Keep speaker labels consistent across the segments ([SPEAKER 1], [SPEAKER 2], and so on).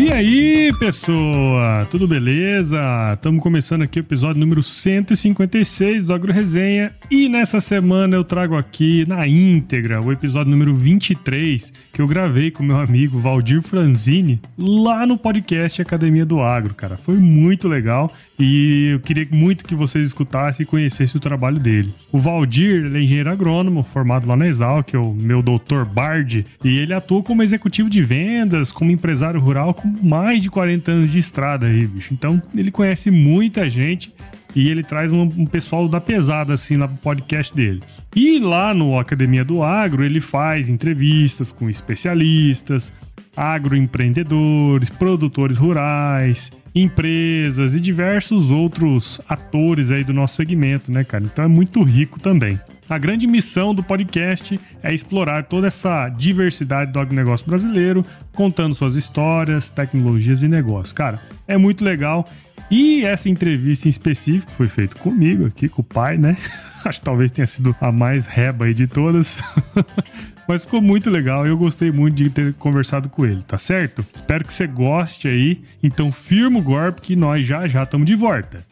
[SPEAKER 1] E aí, pessoa? Tudo beleza? Estamos começando aqui o episódio número 156 do Agro Resenha e nessa semana eu trago aqui na íntegra o episódio número 23 que eu gravei com meu amigo Valdir Franzini lá no podcast Academia do Agro, cara. Foi muito legal e eu queria muito que vocês escutassem e conhecessem o trabalho dele. O Valdir, ele é engenheiro agrônomo, formado lá na Exal, que é o meu doutor Bard, e ele atua como executivo de vendas, como empresário rural com mais de 40 anos de estrada aí, bicho. Então, ele conhece muita gente e ele traz um, um pessoal da pesada assim no podcast dele. E lá no Academia do Agro, ele faz entrevistas com especialistas, agroempreendedores, produtores rurais, empresas e diversos outros atores aí do nosso segmento, né, cara? Então é muito rico também. A grande missão do podcast é explorar toda essa diversidade do agronegócio brasileiro, contando suas histórias, tecnologias e negócios. Cara, é muito legal. E essa entrevista em específico foi feita comigo aqui, com o pai, né? Acho que talvez tenha sido a mais reba aí de todas. Mas ficou muito legal e eu gostei muito de ter conversado com ele, tá certo? Espero que você goste aí. Então firma o golpe que nós já já estamos de volta.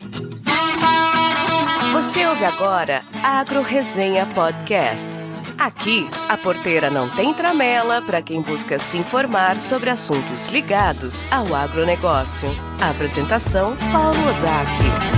[SPEAKER 2] Você ouve agora Agro Resenha Podcast. Aqui, a porteira não tem tramela para quem busca se informar sobre assuntos ligados ao agronegócio. A apresentação, Paulo Ozaki.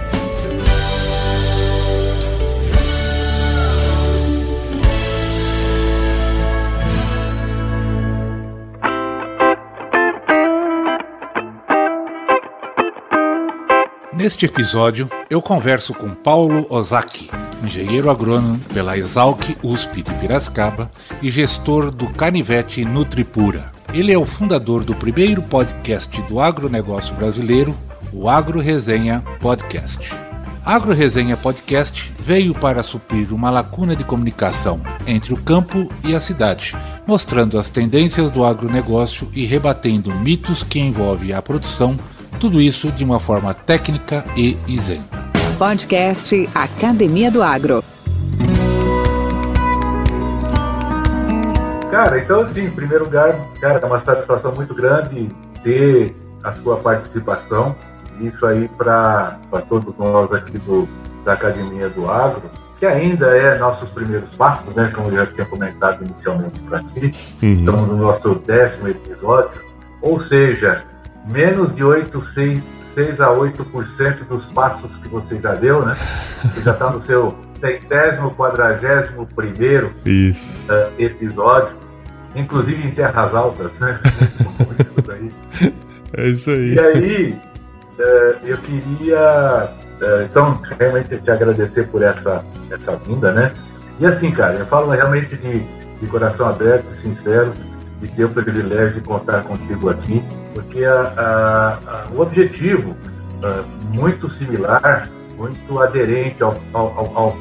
[SPEAKER 3] Neste episódio, eu converso com Paulo Ozaki, engenheiro agrônomo pela Exalc USP de Piracicaba e gestor do Canivete Nutripura. Ele é o fundador do primeiro podcast do agronegócio brasileiro, o Agro Resenha Podcast. Agro Resenha Podcast veio para suprir uma lacuna de comunicação entre o campo e a cidade, mostrando as tendências do agronegócio e rebatendo mitos que envolvem a produção tudo isso de uma forma técnica e isenta.
[SPEAKER 4] Podcast Academia do Agro.
[SPEAKER 5] Cara, então assim, em primeiro lugar, cara, é uma satisfação muito grande ter a sua participação. Isso aí para todos nós aqui do, da Academia do Agro, que ainda é nossos primeiros passos, né? Como eu já tinha comentado inicialmente para aqui. Uhum. Estamos no nosso décimo episódio. Ou seja, menos de 8, 6, 6 a 8% dos passos que você já deu, né? Você já está no seu centésimo, quadragésimo primeiro
[SPEAKER 1] isso.
[SPEAKER 5] Uh, episódio, inclusive em terras altas, né? isso daí.
[SPEAKER 1] É isso aí.
[SPEAKER 5] E aí, uh, eu queria, uh, então, realmente te agradecer por essa, essa vinda, né? E assim, cara, eu falo realmente de, de coração aberto e sincero, de ter o privilégio de contar contigo aqui porque a, a, a, o objetivo muito similar, muito aderente ao, ao, ao,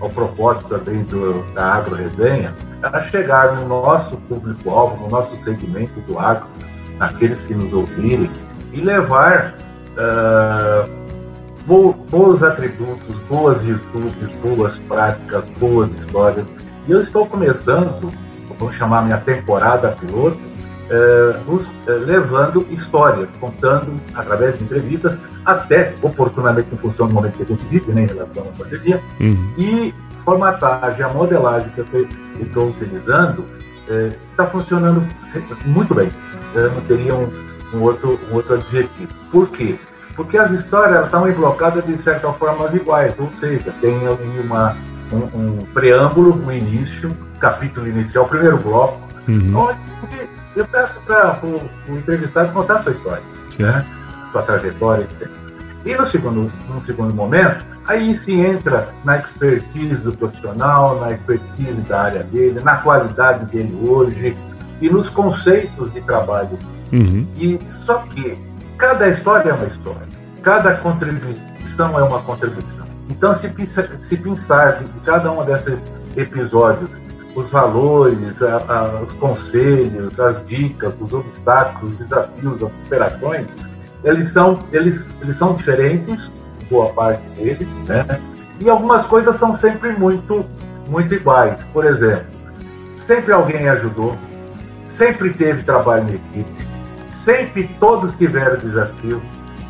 [SPEAKER 5] ao propósito também do, da agro-resenha, é chegar no nosso público-alvo, no nosso segmento do agro, naqueles que nos ouvirem, e levar uh, bons atributos, boas virtudes, boas práticas, boas histórias. E eu estou começando, vamos chamar minha temporada piloto, eh, nos eh, levando histórias, contando através de entrevistas, até oportunamente em função do momento que a gente vive né, em relação à pandemia, uhum. e formatagem, a modelagem que eu estou utilizando está eh, funcionando muito bem. Eu não teria um, um, outro, um outro adjetivo. Por quê? Porque as histórias estão emblocadas de certa forma iguais, ou seja, tem uma, um, um preâmbulo, um início, capítulo inicial, primeiro bloco, uhum. onde eu peço para o, entrevistado contar a sua história, né? sua trajetória, etc. E no segundo, no segundo momento, aí se entra na expertise do profissional, na expertise da área dele, na qualidade dele hoje e nos conceitos de trabalho. Uhum. E só que cada história é uma história, cada contribuição contribuição é uma contribuição. Então, se, se pensar em cada um desses episódios, os valores, a, a, os conselhos, as dicas, os obstáculos, os desafios, as superações, eles são, eles, eles são diferentes, boa parte deles, né? E algumas coisas são sempre muito, muito iguais. Por exemplo, sempre alguém ajudou, sempre teve trabalho em equipe, sempre todos tiveram desafio.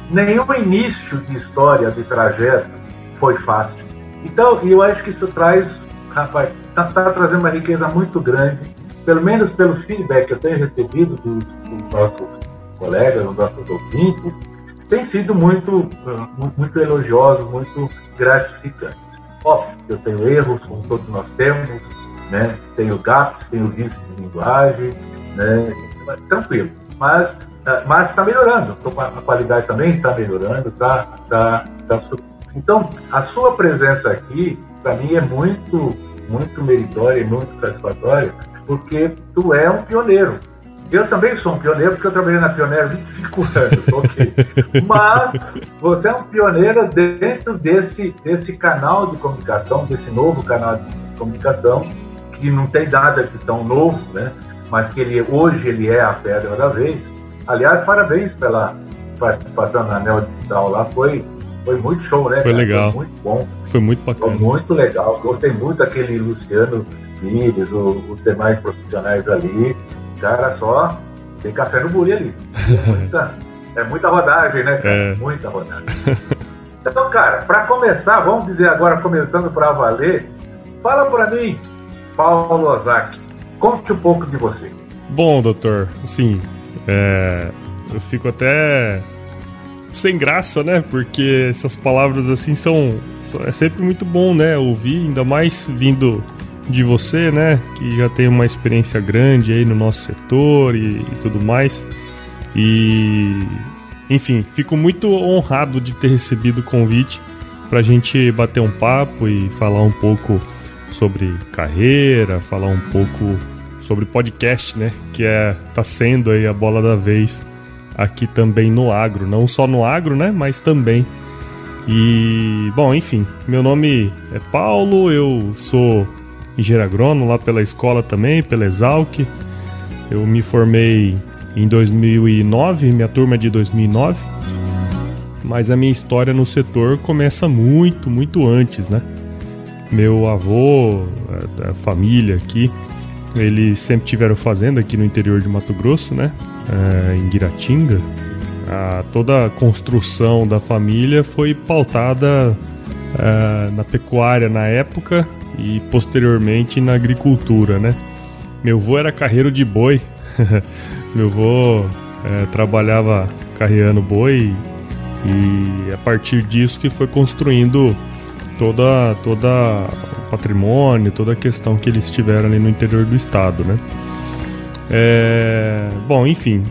[SPEAKER 5] Nenhum início de história, de trajeto, foi fácil. Então, eu acho que isso traz, rapaz, está tá trazendo uma riqueza muito grande, pelo menos pelo feedback que eu tenho recebido dos, dos nossos colegas, dos nossos ouvintes, tem sido muito, muito elogiosos, muito gratificantes. Óbvio, eu tenho erros, como todos nós temos, né? tenho gaps, tenho vícios de linguagem, né? tranquilo. Mas ah, mas está melhorando, a qualidade também está melhorando, tá, tá, tá, então a sua presença aqui para mim é muito, muito meritória e muito satisfatória, porque tu é um pioneiro. Eu também sou um pioneiro, porque eu trabalhei na Pioneira há 25 anos, ok. Mas você é um pioneiro dentro desse, desse canal de comunicação, desse novo canal de comunicação, que não tem nada de tão novo, né? mas que ele, hoje ele é a pedra da vez. Aliás, parabéns pela participação na Neo Digital lá, foi, foi muito show, né?
[SPEAKER 1] Foi cara? legal.
[SPEAKER 5] Foi muito bom.
[SPEAKER 1] Foi muito bacana.
[SPEAKER 5] Foi muito legal. Gostei muito daquele Luciano Pires, os demais profissionais ali. Cara, só tem café no buri ali. É muita, é muita rodagem, né, cara? É. Muita rodagem. Então, cara, para começar, vamos dizer agora, começando para valer, fala para mim, Paulo Ozaki, conte um pouco de você.
[SPEAKER 1] Bom, doutor, assim, é, eu fico até sem graça, né? Porque essas palavras assim são. É sempre muito bom, né? Ouvir, ainda mais vindo de você, né? Que já tem uma experiência grande aí no nosso setor e, e tudo mais. E. Enfim, fico muito honrado de ter recebido o convite para a gente bater um papo e falar um pouco sobre carreira, falar um pouco sobre podcast, né? Que é tá sendo aí a bola da vez aqui também no agro, não só no agro, né? Mas também. E bom, enfim, meu nome é Paulo, eu sou engenheiro agrônomo lá pela escola também, pela Exalc. Eu me formei em 2009, minha turma é de 2009. Mas a minha história no setor começa muito, muito antes, né? Meu avô, a família aqui, eles sempre tiveram fazenda aqui no interior de Mato Grosso, né? É, em Guiratinga. A, toda a construção da família foi pautada é, na pecuária na época e posteriormente na agricultura, né? Meu avô era carreiro de boi. Meu avô é, trabalhava carreando boi e a partir disso que foi construindo toda toda patrimônio, toda a questão que eles tiveram ali no interior do estado, né? É, bom, enfim,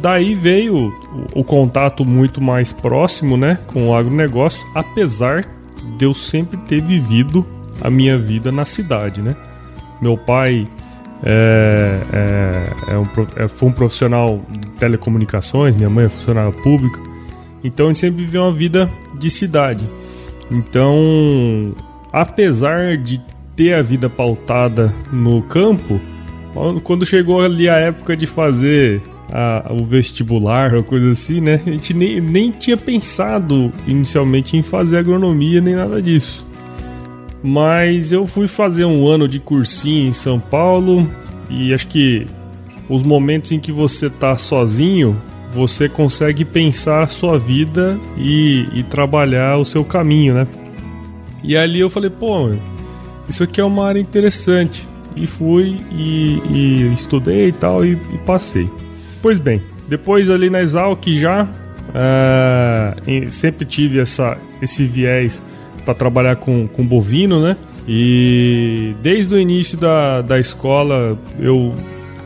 [SPEAKER 1] daí veio o, o, contato muito mais próximo, né, com o agronegócio, apesar de eu sempre ter vivido a minha vida na cidade, né? Meu pai é, é, é um, é, foi um profissional de telecomunicações, minha mãe é funcionária pública, então a gente sempre viveu uma vida de cidade. Então, apesar de ter a vida pautada no campo, quando chegou ali a época de fazer a, o vestibular ou coisa assim, né? A gente nem, nem tinha pensado inicialmente em fazer agronomia nem nada disso. Mas eu fui fazer um ano de cursinho em São Paulo e acho que os momentos em que você tá sozinho, você consegue pensar a sua vida e, e trabalhar o seu caminho, né? E ali eu falei, pô, isso aqui é uma área interessante. E fui e, e estudei e tal e, e, passei. Pois bem, depois ali na Exalc já uh, sempre tive essa, esse viés para trabalhar com, com bovino, né? E desde o início da, da escola eu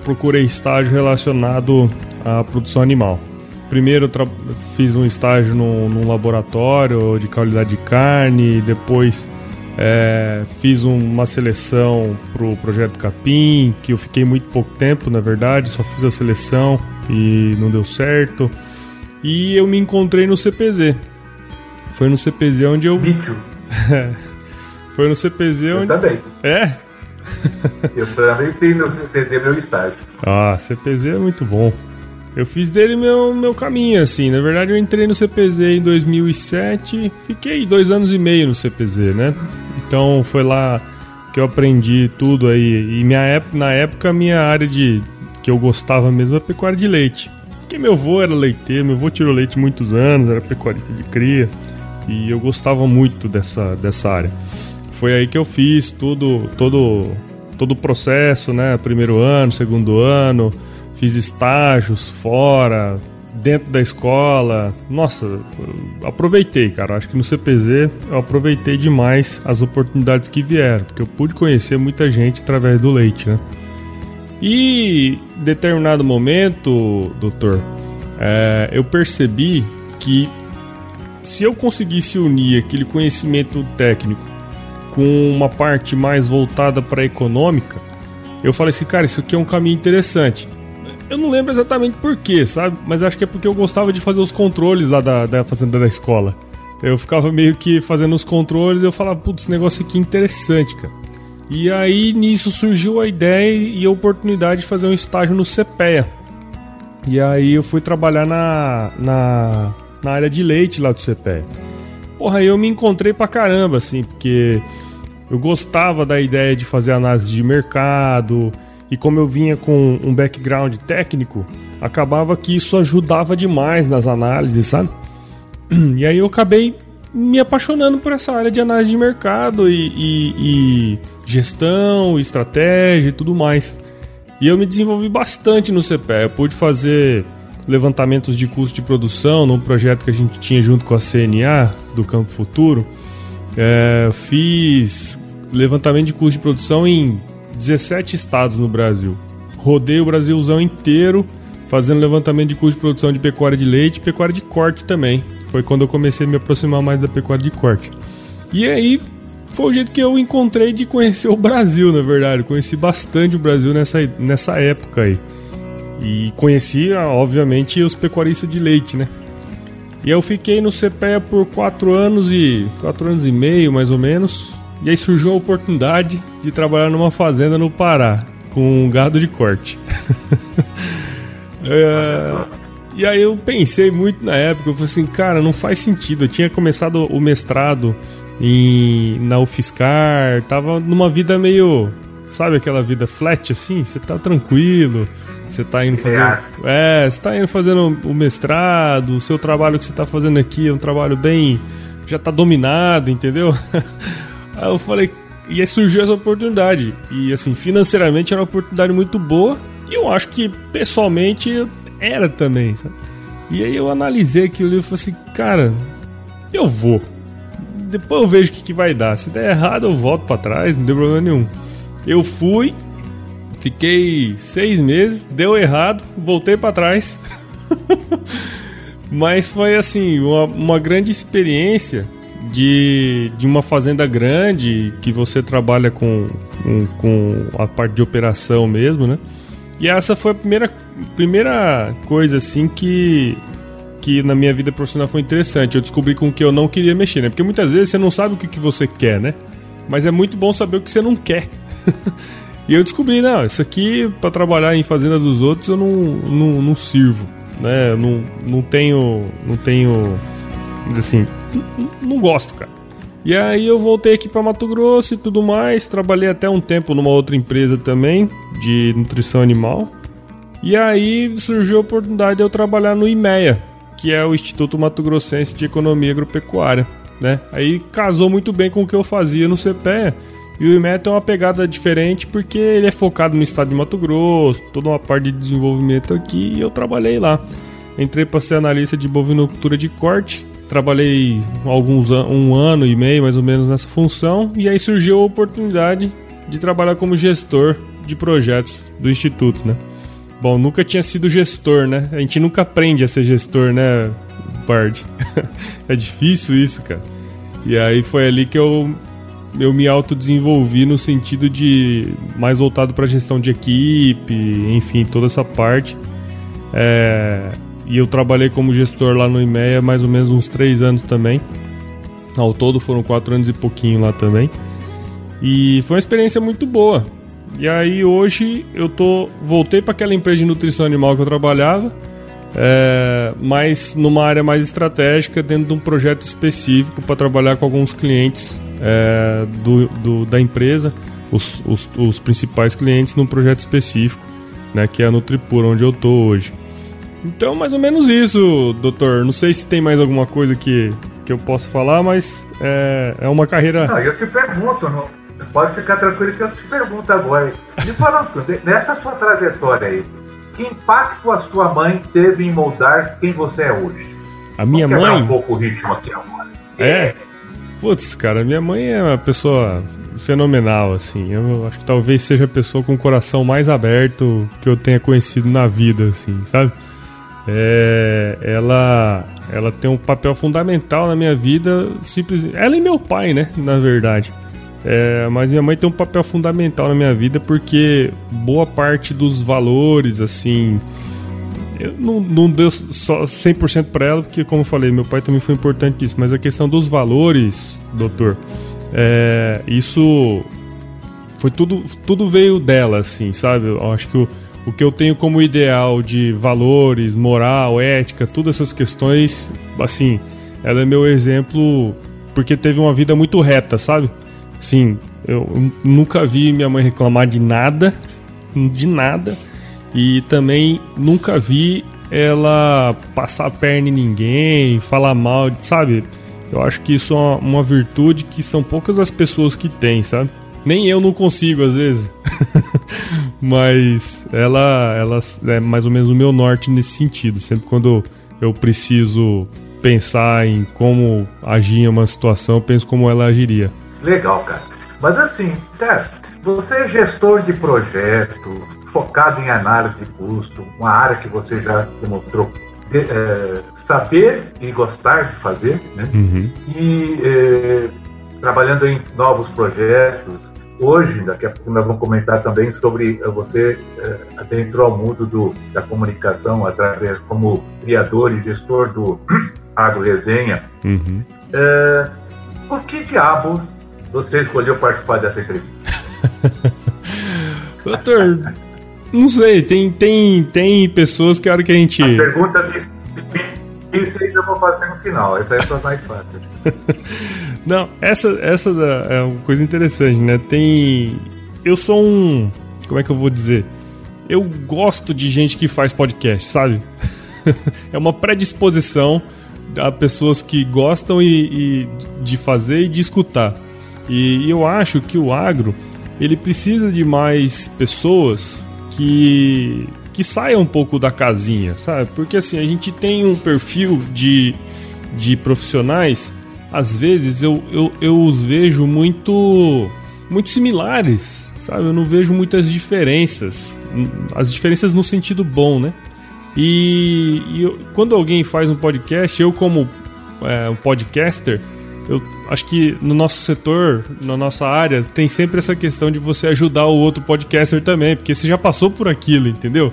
[SPEAKER 1] procurei estágio relacionado à produção animal. Primeiro fiz um estágio no, num laboratório de qualidade de carne, depois é, fiz uma seleção pro projeto Capim, que eu fiquei muito pouco tempo, na verdade, só fiz a seleção e não deu certo. E eu me encontrei no CPZ. Foi no CPZ onde eu.
[SPEAKER 5] Lítio.
[SPEAKER 1] Foi no CPZ
[SPEAKER 5] Eu
[SPEAKER 1] onde.
[SPEAKER 5] também.
[SPEAKER 1] É?
[SPEAKER 5] Eu também tenho no CPZ meu estágio.
[SPEAKER 1] Ah, CPZ é muito bom. Eu fiz dele meu, meu caminho, assim. Na verdade, eu entrei no CPZ em 2007. Fiquei dois anos e meio no CPZ, né? Então foi lá que eu aprendi tudo aí. E minha época, na época, minha área de que eu gostava mesmo é pecuária de leite. Porque meu avô era leiteiro, meu avô tirou leite muitos anos, era pecuarista de cria. E eu gostava muito dessa, dessa área. Foi aí que eu fiz tudo, todo, todo o processo, né? Primeiro ano, segundo ano, fiz estágios fora, dentro da escola. Nossa, aproveitei, cara. Acho que no CPZ eu aproveitei demais as oportunidades que vieram, porque eu pude conhecer muita gente através do leite, né? E em determinado momento, doutor, é, eu percebi que se eu conseguisse unir aquele conhecimento técnico com uma parte mais voltada para a econômica, eu falei assim, cara, isso aqui é um caminho interessante. Eu não lembro exatamente porquê, sabe? Mas acho que é porque eu gostava de fazer os controles lá da, da fazenda da escola. Eu ficava meio que fazendo os controles e eu falava, putz, esse negócio aqui é interessante, cara. E aí nisso surgiu a ideia e a oportunidade de fazer um estágio no CPEA. E aí eu fui trabalhar na, na, na área de leite lá do CPEA. Porra, aí eu me encontrei pra caramba, assim, porque eu gostava da ideia de fazer análise de mercado, e como eu vinha com um background técnico, acabava que isso ajudava demais nas análises, sabe? E aí eu acabei me apaixonando por essa área de análise de mercado e, e, e gestão, estratégia e tudo mais. E eu me desenvolvi bastante no CPE. Eu pude fazer levantamentos de custo de produção num projeto que a gente tinha junto com a CNA do Campo Futuro. É, fiz levantamento de custo de produção em 17 estados no Brasil. Rodei o Brasilzão inteiro fazendo levantamento de custo de produção de pecuária de leite e pecuária de corte também. Foi quando eu comecei a me aproximar mais da pecuária de corte. E aí foi o jeito que eu encontrei de conhecer o Brasil, na verdade. Conheci bastante o Brasil nessa, nessa época aí. E conheci, obviamente, os pecuaristas de leite, né? E eu fiquei no CPEA por 4 anos e. 4 anos e meio, mais ou menos. E aí surgiu a oportunidade de trabalhar numa fazenda no Pará, com um gado de corte. é, e aí eu pensei muito na época, eu falei assim, cara, não faz sentido. Eu tinha começado o mestrado em, na UFSCar, tava numa vida meio. Sabe aquela vida flat assim? Você tá tranquilo, você tá indo fazer. É, você tá indo fazendo o mestrado, o seu trabalho que você tá fazendo aqui é um trabalho bem. já tá dominado, entendeu? Aí eu falei, e aí surgiu essa oportunidade. E assim, financeiramente era uma oportunidade muito boa. E eu acho que pessoalmente era também, sabe? E aí eu analisei aquilo e falei assim, cara, eu vou. Depois eu vejo o que, que vai dar. Se der errado, eu volto para trás, não deu problema nenhum. Eu fui, fiquei seis meses, deu errado, voltei para trás. Mas foi assim, uma, uma grande experiência de, de uma fazenda grande que você trabalha com, com, com, a parte de operação mesmo, né? E essa foi a primeira, primeira coisa assim que, que na minha vida profissional foi interessante. Eu descobri com o que eu não queria mexer, né? Porque muitas vezes você não sabe o que, que você quer, né? Mas é muito bom saber o que você não quer. e eu descobri, não, isso aqui para trabalhar em fazenda dos outros eu não, não, não sirvo, né? Eu não, não tenho, não tenho, assim, não gosto, cara. E aí eu voltei aqui para Mato Grosso e tudo mais. Trabalhei até um tempo numa outra empresa também de nutrição animal. E aí surgiu a oportunidade de eu trabalhar no IMEA, que é o Instituto Mato Grossense de Economia Agropecuária, né? Aí casou muito bem com o que eu fazia no CPEA. E o IMEA tem uma pegada diferente porque ele é focado no estado de Mato Grosso, toda uma parte de desenvolvimento aqui, e eu trabalhei lá. Entrei para ser analista de bovinocultura de corte Trabalhei alguns um ano e meio mais ou menos nessa função e aí surgiu a oportunidade de trabalhar como gestor de projetos do instituto, né? Bom, nunca tinha sido gestor, né? A gente nunca aprende a ser gestor, né, Bard? é difícil isso, cara. E aí foi ali que eu eu me autodesenvolvi no sentido de mais voltado para gestão de equipe, enfim, toda essa parte. É, e eu trabalhei como gestor lá no IMEA mais ou menos uns três anos também. Ao todo foram quatro anos e pouquinho lá também. E foi uma experiência muito boa. E aí hoje eu tô voltei para aquela empresa de nutrição animal que eu trabalhava, é, mas numa área mais estratégica, dentro de um projeto específico para trabalhar com alguns clientes é, do, do, da empresa, os, os, os, principais clientes num projeto específico, né, que é a Nutripura, onde eu tô hoje. Então, mais ou menos isso, doutor. Não sei se tem mais alguma coisa que, que eu posso falar, mas é, é uma carreira.
[SPEAKER 5] Não, eu te pergunto, não, pode ficar tranquilo que eu te pergunto agora. Me fala, nessa sua trajetória aí, que impacto a sua mãe teve em moldar quem você é hoje?
[SPEAKER 1] A minha mãe.
[SPEAKER 5] um pouco o ritmo aqui agora.
[SPEAKER 1] É. Putz, cara, minha mãe é uma pessoa fenomenal, assim. Eu acho que talvez seja a pessoa com o coração mais aberto que eu tenha conhecido na vida, assim, sabe? É, ela, ela tem um papel fundamental na minha vida, simples. Ela e meu pai, né? Na verdade. É, mas minha mãe tem um papel fundamental na minha vida porque boa parte dos valores, assim. Eu não, não deu só 100% para ela, porque, como eu falei, meu pai também foi importante nisso. Mas a questão dos valores, doutor, é, isso foi tudo, tudo veio dela, assim, sabe? Eu acho que o, o que eu tenho como ideal de valores, moral, ética, todas essas questões, assim, ela é meu exemplo porque teve uma vida muito reta, sabe? Sim, eu nunca vi minha mãe reclamar de nada, de nada, e também nunca vi ela passar a perna em ninguém, falar mal, sabe? Eu acho que isso é uma, uma virtude que são poucas as pessoas que têm, sabe? Nem eu não consigo às vezes. Mas ela, ela é mais ou menos o meu norte nesse sentido. Sempre quando eu preciso pensar em como agir em uma situação, eu penso como ela agiria.
[SPEAKER 5] Legal, cara. Mas assim, cara, você é gestor de projeto, focado em análise de custo, uma área que você já demonstrou de, é, saber e gostar de fazer, né? Uhum. E é, trabalhando em novos projetos. Hoje, daqui a pouco nós vamos comentar também sobre é, você é, adentrou ao mundo do, da comunicação através como criador e gestor do Agro Resenha. Uhum. É, por que diabos você escolheu participar dessa entrevista?
[SPEAKER 1] Doutor, não sei, tem, tem, tem pessoas que a hora que a gente. A
[SPEAKER 5] pergunta isso aí eu vou fazer no final, essa é a mais fácil.
[SPEAKER 1] não, essa, essa é uma coisa interessante, né? Tem. Eu sou um. Como é que eu vou dizer? Eu gosto de gente que faz podcast, sabe? é uma predisposição a pessoas que gostam e, e de fazer e de escutar. E eu acho que o agro ele precisa de mais pessoas que que saiam um pouco da casinha, sabe? Porque assim, a gente tem um perfil de, de profissionais, às vezes eu, eu, eu os vejo muito muito similares, sabe? Eu não vejo muitas diferenças. As diferenças no sentido bom, né? E, e eu, quando alguém faz um podcast, eu como é, um podcaster, eu acho que no nosso setor, na nossa área, tem sempre essa questão de você ajudar o outro podcaster também, porque você já passou por aquilo, entendeu?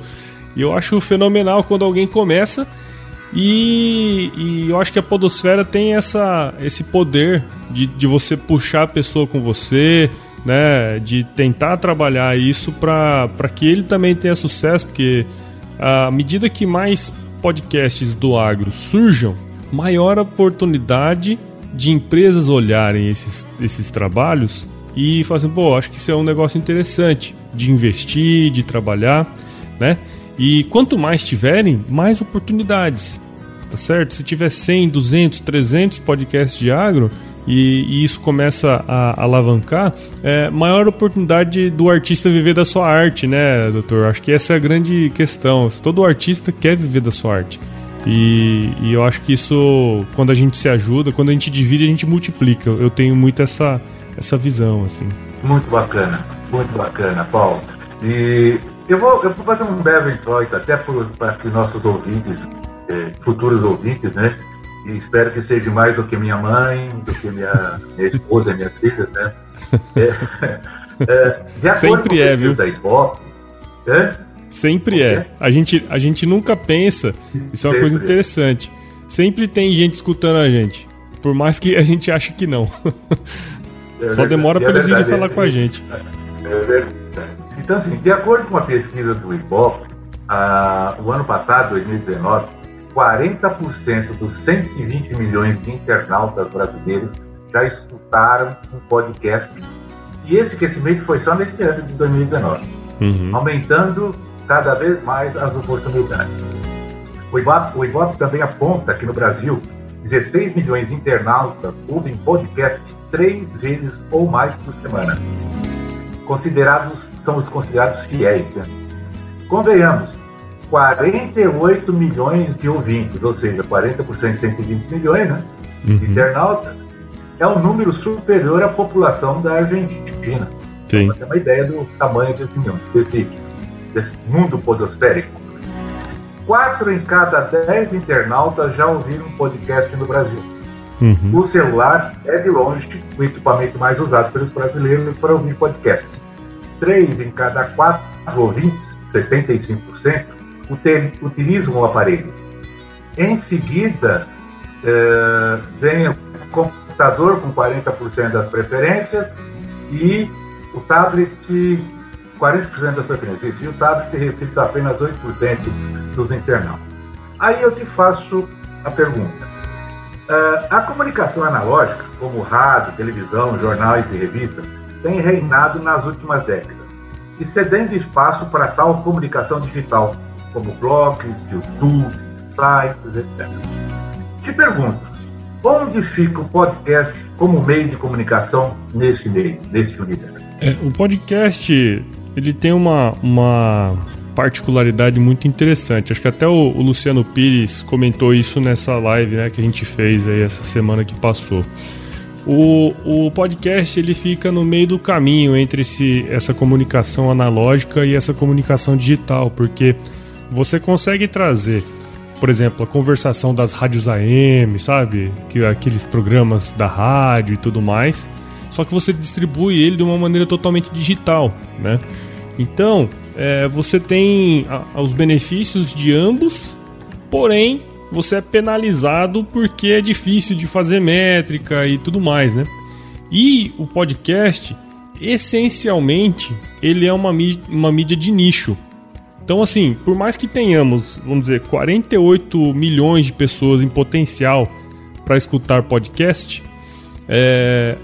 [SPEAKER 1] E eu acho fenomenal quando alguém começa e, e eu acho que a Podosfera tem essa, esse poder de, de você puxar a pessoa com você, né? De tentar trabalhar isso para que ele também tenha sucesso, porque à medida que mais podcasts do agro surjam, maior oportunidade de empresas olharem esses, esses trabalhos e falarem, pô, acho que isso é um negócio interessante de investir, de trabalhar, né? E quanto mais tiverem, mais oportunidades, tá certo? Se tiver 100, 200, 300 podcasts de agro e, e isso começa a, a alavancar, é maior oportunidade do artista viver da sua arte, né, doutor? Acho que essa é a grande questão. Todo artista quer viver da sua arte. E, e, eu acho que isso, quando a gente se ajuda, quando a gente divide, a gente multiplica. Eu tenho muito essa, essa visão, assim.
[SPEAKER 5] Muito bacana, muito bacana, Paulo. E eu vou, eu vou fazer um breve introito, até para que nossos ouvintes, eh, futuros ouvintes, né? E espero que seja mais do que minha mãe, do que minha, minha esposa, minhas filhas, né?
[SPEAKER 1] É, é, Sempre é, viu? Da Ibope, é? Sempre é. A gente, a gente nunca pensa. Isso é uma coisa interessante. Sempre tem gente escutando a gente. Por mais que a gente ache que não. É Só demora para eles irem falar com a gente.
[SPEAKER 5] É verdade. Então, assim, de acordo com a pesquisa do Ibope, ah, o ano passado, 2019, 40% dos 120 milhões de internautas brasileiros já escutaram um podcast. E esse crescimento foi só nesse ano de 2019, uhum. aumentando cada vez mais as oportunidades. O Ibope, o Ibope também aponta que no Brasil, 16 milhões de internautas ouvem podcast três vezes ou mais por semana. Considerados, são os considerados fiéis. Né? Convenhamos, 48 milhões de ouvintes, ou seja, 40% de 120 milhões né, uhum. de internautas, é um número superior à população da Argentina.
[SPEAKER 1] Sim.
[SPEAKER 5] Para ter uma ideia do tamanho desse, desse, desse mundo podosférico. Quatro em cada dez internautas já ouviram um podcast no Brasil. Uhum. O celular é, de longe, o equipamento mais usado pelos brasileiros para ouvir podcasts. Três em cada quatro ouvintes, 75%, utilizam o aparelho. Em seguida, é, vem o computador com 40% das preferências e o tablet 40% das preferências. E o tablet reflete apenas 8% dos internautas. Aí eu te faço a pergunta. Uh, a comunicação analógica, como rádio, televisão, jornais e revistas, tem reinado nas últimas décadas e cedendo espaço para tal comunicação digital, como blogs, YouTube, sites, etc. Te pergunto, onde fica o podcast como meio de comunicação nesse meio, nesse universo?
[SPEAKER 1] É, o podcast ele tem uma, uma particularidade muito interessante. Acho que até o, o, Luciano Pires comentou isso nessa live né, que a gente fez aí essa semana que passou. O, o podcast ele fica no meio do caminho entre esse, essa comunicação analógica e essa comunicação digital, porque você consegue trazer, por exemplo, a conversação das rádios AM, sabe? Que, aqueles programas da rádio e tudo mais, só que você distribui ele de uma maneira totalmente digital, né? Então, é, você tem a, os benefícios de ambos, porém você é penalizado porque é difícil de fazer métrica e tudo mais, né? E o podcast, essencialmente, ele é uma mídia, uma mídia de nicho. Então, assim, por mais que tenhamos, vamos dizer, 48 milhões de pessoas em potencial para escutar podcast, é,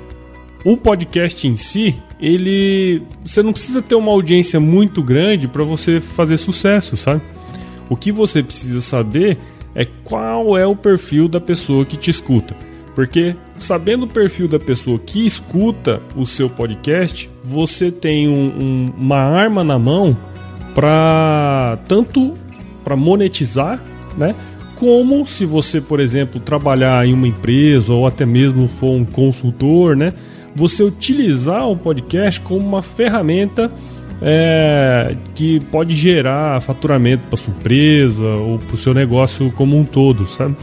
[SPEAKER 1] o podcast em si, ele você não precisa ter uma audiência muito grande para você fazer sucesso, sabe? O que você precisa saber é qual é o perfil da pessoa que te escuta. Porque sabendo o perfil da pessoa que escuta o seu podcast, você tem um, um, uma arma na mão para tanto para monetizar, né? Como se você, por exemplo, trabalhar em uma empresa ou até mesmo for um consultor, né? Você utilizar o podcast como uma ferramenta é, que pode gerar faturamento para sua empresa ou para o seu negócio como um todo, sabe?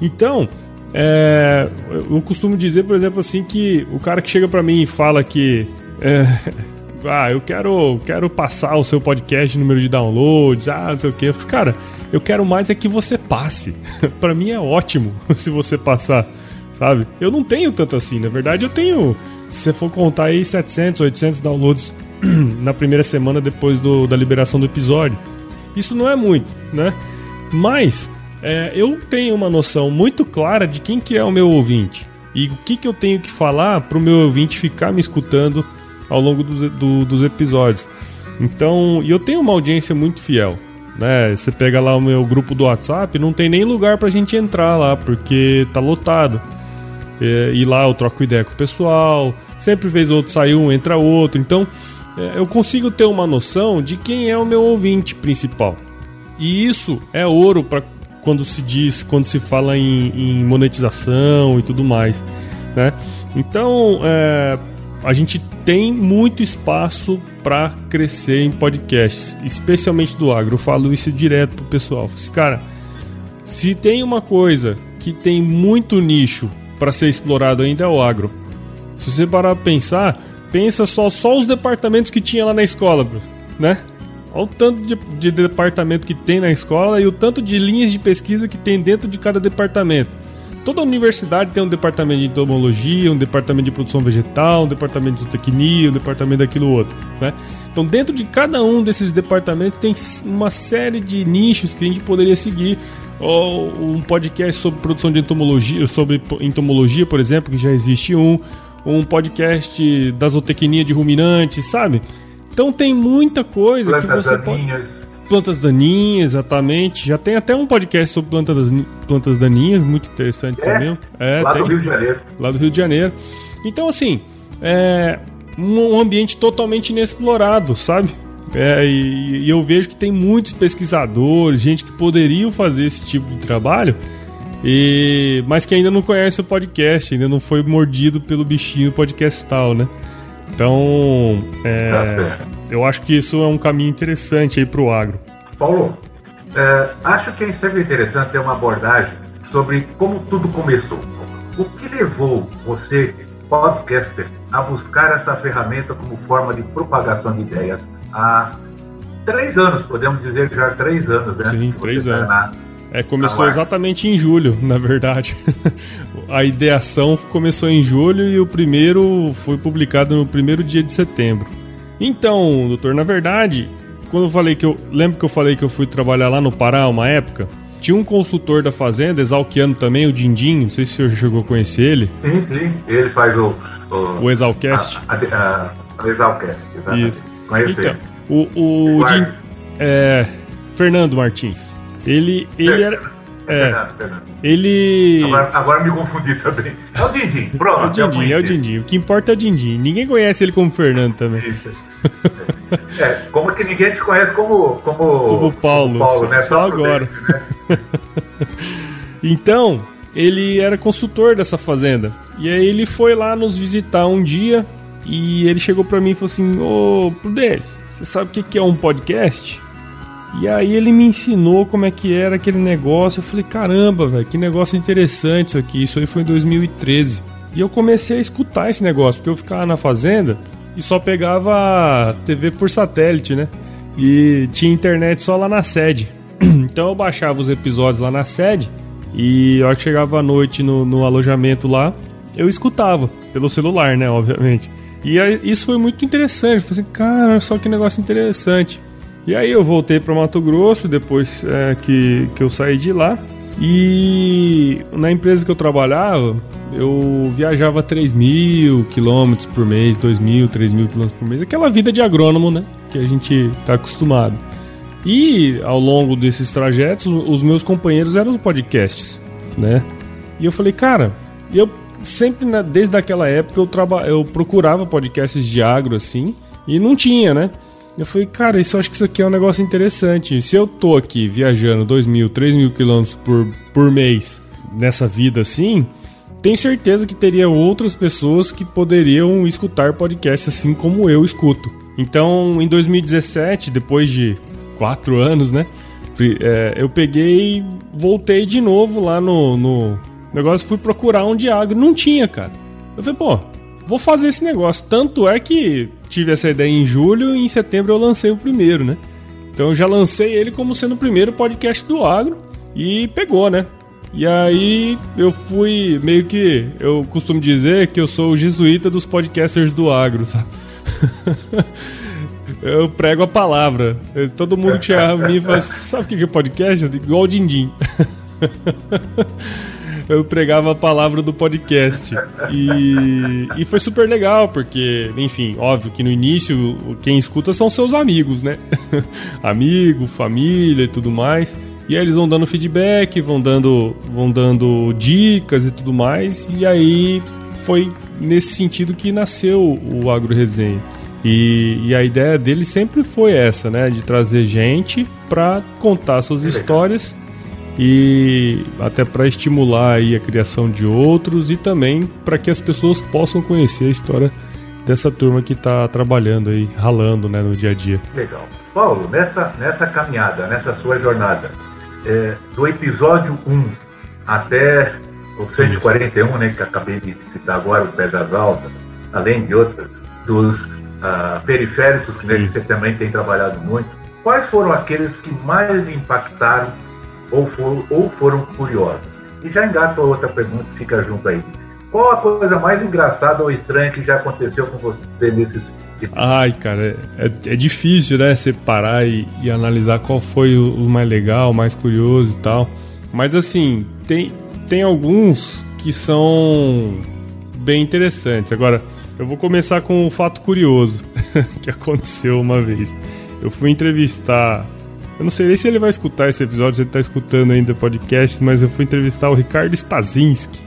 [SPEAKER 1] Então, é, eu costumo dizer, por exemplo, assim, que o cara que chega para mim e fala que é, ah, eu quero, quero passar o seu podcast, número de downloads, ah, não sei o que. Cara, eu quero mais é que você passe. para mim é ótimo se você passar, sabe? Eu não tenho tanto assim, na verdade eu tenho se você for contar aí 700, 800 downloads na primeira semana depois do, da liberação do episódio. Isso não é muito, né? Mas é, eu tenho uma noção muito clara de quem que é o meu ouvinte e o que, que eu tenho que falar para o meu ouvinte ficar me escutando ao longo dos, do, dos episódios. Então, e eu tenho uma audiência muito fiel. Né? Você pega lá o meu grupo do WhatsApp, não tem nem lugar para a gente entrar lá, porque tá lotado. É, e lá eu troco ideia com o pessoal, sempre vez outro sai um, entra outro. Então é, eu consigo ter uma noção de quem é o meu ouvinte principal. E isso é ouro para quando se diz, quando se fala em, em monetização e tudo mais. Né? Então é, a gente tem muito espaço para crescer em podcasts, especialmente do agro. Eu falo isso direto pro pessoal. Assim, cara, se tem uma coisa que tem muito nicho para ser explorado ainda é o agro. Se você parar pra pensar, pensa só, só os departamentos que tinha lá na escola, né? Olha o tanto de, de, departamento que tem na escola e o tanto de linhas de pesquisa que tem dentro de cada departamento. toda universidade tem um departamento de entomologia, um departamento de produção vegetal, um departamento de zootecnia, um departamento daquilo outro, né? Então, dentro de cada um desses departamentos tem uma série de nichos que a gente poderia seguir. Ou um podcast sobre produção de entomologia, sobre entomologia, por exemplo, que já existe um. Um podcast da zootecnia de ruminantes, sabe? Então tem muita coisa
[SPEAKER 5] Plantas
[SPEAKER 1] que você
[SPEAKER 5] daninhas.
[SPEAKER 1] pode. Plantas daninhas, exatamente. Já tem até um podcast sobre plantas, plantas daninhas, muito interessante
[SPEAKER 5] É?
[SPEAKER 1] também. É,
[SPEAKER 5] lá
[SPEAKER 1] tem
[SPEAKER 5] do Rio de Janeiro.
[SPEAKER 1] lá do Rio de Janeiro. Então, assim, é um ambiente totalmente inexplorado, sabe? É, e, e eu vejo que tem muitos pesquisadores, gente que poderiam fazer esse tipo de trabalho, e, mas que ainda não conhece o podcast, ainda não foi mordido pelo bichinho podcastal, né? Então, é,
[SPEAKER 5] Tá
[SPEAKER 1] eu acho que isso é um caminho interessante aí pro agro.
[SPEAKER 5] Paulo, é, acho que é sempre interessante ter uma abordagem sobre como tudo começou. O que levou você, podcaster, a buscar essa ferramenta como forma de propagação de ideias há três anos, podemos dizer já três anos, né?
[SPEAKER 1] Sim,
[SPEAKER 5] que
[SPEAKER 1] três
[SPEAKER 5] tá
[SPEAKER 1] anos.
[SPEAKER 5] na-
[SPEAKER 1] É, começou exatamente em julho, na verdade. A ideação começou em julho e o primeiro foi publicado no primeiro dia de setembro. Então, doutor, na verdade, quando eu falei que eu. Lembro que eu falei que eu fui trabalhar lá no Pará uma época? Tinha um consultor da fazenda, exalquiano também, o Dindim, não sei se o senhor chegou a conhecer ele,
[SPEAKER 5] Sim, sim, ele faz o. O,
[SPEAKER 1] o Exalcast.
[SPEAKER 5] A, a, a, a Exalcast, exatamente.
[SPEAKER 1] Isso.
[SPEAKER 5] Conheço
[SPEAKER 1] Então, o, o
[SPEAKER 5] Guarda.
[SPEAKER 1] Din- é, Fernando Martins. Ele, ele era. É,
[SPEAKER 5] Fernando, Fernando.
[SPEAKER 1] ele.
[SPEAKER 5] Agora, agora me confundi também. É o Dindim, pronto.
[SPEAKER 1] É o
[SPEAKER 5] já
[SPEAKER 1] Dindim, é o. Dindim. O que importa é o Dindim. Ninguém conhece ele como Fernando também.
[SPEAKER 5] Isso. É, como que ninguém te conhece como. Como,
[SPEAKER 1] Como Paulo,
[SPEAKER 5] Paulo
[SPEAKER 1] só-
[SPEAKER 5] né?
[SPEAKER 1] só agora.
[SPEAKER 5] Né?
[SPEAKER 1] Então, ele era consultor dessa fazenda. E aí ele foi lá nos visitar um dia e ele chegou pra mim e falou assim: Ô Prudence, você sabe o que que é um podcast? E aí ele me ensinou como é que era aquele negócio. Eu falei: caramba, velho, que negócio interessante isso aqui. Isso aí foi em 2013. E eu comecei a escutar esse negócio, porque eu ficava na fazenda e só pegava TV por satélite, né? E tinha internet só lá na sede. Então eu baixava os episódios lá na sede e a hora que chegava à noite no, no alojamento lá, eu escutava pelo celular, né? Obviamente. E aí, isso foi muito interessante. Eu falei assim, cara, só que negócio interessante. E aí eu voltei para Mato Grosso depois é, que, que eu saí de lá. E na empresa que eu trabalhava, eu viajava 3 mil quilômetros por mês, 2 mil, 3 mil quilômetros por mês. Aquela vida de agrônomo, né? Que a gente tá acostumado. E ao longo desses trajetos, os meus companheiros eram os podcasts, né? E eu falei, cara, eu sempre, né, desde aquela época, eu, traba eu procurava podcasts de agro assim, e não tinha, né? Eu falei, cara, isso acho que isso aqui é um negócio interessante. Se eu tô aqui viajando 2 mil, 3 mil quilômetros por, por mês nessa vida assim, tenho certeza que teria outras pessoas que poderiam escutar podcasts assim como eu escuto. Então, em 2017, depois de quatro anos, né? é, eu peguei voltei de novo lá no, no negócio, fui procurar um de agro, não tinha, cara. Eu falei, pô, vou fazer esse negócio. Tanto é que tive essa ideia em julho e em setembro eu lancei o primeiro, né? Então eu já lancei ele como sendo o primeiro podcast do agro e pegou, né? E aí eu fui meio que. Eu costumo dizer que eu sou o jesuíta dos podcasters do agro, sabe? eu prego a palavra. Todo mundo que chega a mim e fala sabe o que é podcast? Igual o Dindim. eu pregava a palavra do podcast. E, e foi super legal, porque, enfim, óbvio que no início quem escuta são seus amigos, né? Amigo, família e tudo mais. E aí eles vão dando feedback, vão dando, vão dando dicas e tudo mais. E aí foi nesse sentido que nasceu o Agro Resenha. E, e, a ideia dele sempre foi essa, né? De trazer gente para contar suas histórias e até para estimular aí a criação de outros e também para que as pessoas possam conhecer a história dessa turma que está trabalhando aí, ralando né, no dia a dia.
[SPEAKER 5] Legal. Paulo, nessa, nessa caminhada, nessa sua jornada, é, do episódio 1 até o 141, né, que acabei de citar agora, o Pé das Altas, além de outras, dos uh, periféricos, né, que você também tem trabalhado muito, quais foram aqueles que mais impactaram ou, for, ou foram curiosos? E já engato a outra pergunta que fica junto aí. Qual a coisa mais engraçada ou estranha que já aconteceu com você nesses.
[SPEAKER 1] Ai, cara, é, é difícil, né? Separar e, e analisar qual foi o, o, mais legal, o mais curioso e tal. Mas assim, tem, tem alguns que são bem interessantes. Agora, eu vou começar com um fato curioso que aconteceu uma vez. Eu fui entrevistar. Eu não sei nem se ele vai escutar esse episódio, se ele está escutando ainda o podcast, mas eu fui entrevistar o Ricardo Stazinski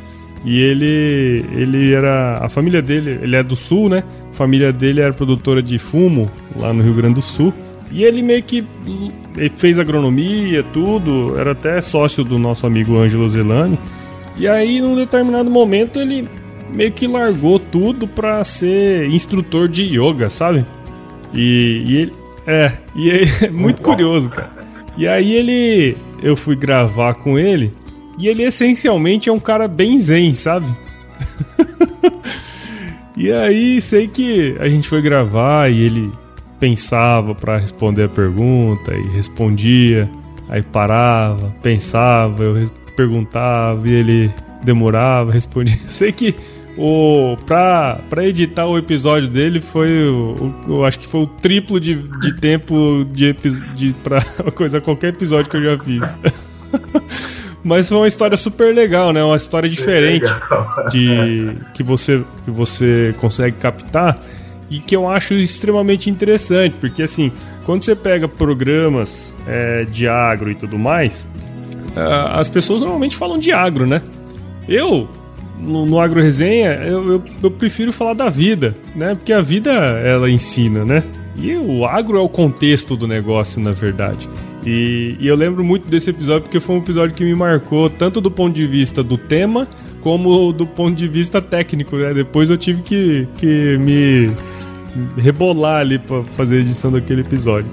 [SPEAKER 1] e ele, ele era. A família dele, ele é do sul, né? A família dele era produtora de fumo lá no Rio Grande do Sul. E ele meio que fez agronomia, tudo, era até sócio do nosso amigo Ângelo Zelani. E aí, num determinado momento, ele meio que largou tudo pra ser instrutor de yoga, sabe? E, e ele. É, e é muito curioso, cara. E aí ele. Eu fui gravar com ele. E ele essencialmente é um cara bem zen, sabe? e aí, sei que a gente foi gravar e ele pensava para responder a pergunta e respondia, aí parava, pensava, eu perguntava e ele demorava, respondia. Sei que o pra, pra editar o episódio dele foi o, o, eu acho que foi o triplo de, de tempo de, de para coisa qualquer episódio que eu já fiz. Mas foi uma história super legal, né? Uma história diferente de que você que você consegue captar e que eu acho extremamente interessante, porque assim, quando você pega programas é, de agro e tudo mais, uh, as pessoas normalmente falam de agro, né? Eu no, no Agro Resenha, eu, eu, eu, prefiro falar da vida, né? Porque a vida ela ensina, né? E o agro é o contexto do negócio, na verdade. E, e, eu lembro muito desse episódio porque foi um episódio que me marcou tanto do ponto de vista do tema como do ponto de vista técnico, né? Depois eu tive que, que me rebolar ali para fazer a edição daquele episódio.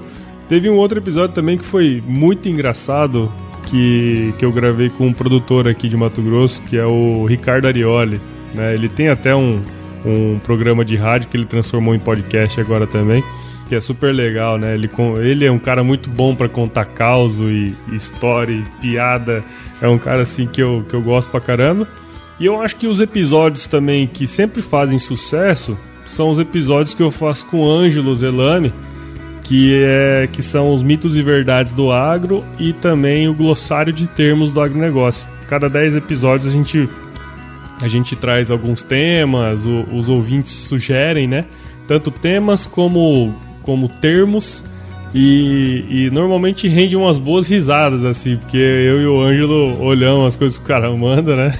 [SPEAKER 1] Teve um outro episódio também que foi muito engraçado que, que eu gravei com um produtor aqui de Mato Grosso, que é o Ricardo Arioli. Né? Ele tem até um, um programa de rádio que ele transformou em podcast agora também que é super legal, né? Ele, ele é um cara muito bom para contar caos e história e piada. É um cara assim que eu, que eu gosto pra caramba. E eu acho que os episódios também que sempre fazem sucesso são os episódios que eu faço com o Ângelo Zelani, que, é, que são os mitos e verdades do agro e também o glossário de termos do agronegócio. Cada 10 episódios a gente, a gente traz alguns temas, o, os ouvintes sugerem, né? Tanto temas como como termos e, e, normalmente rende umas boas risadas, assim, porque eu e o Ângelo olhamos as coisas que o cara manda, né?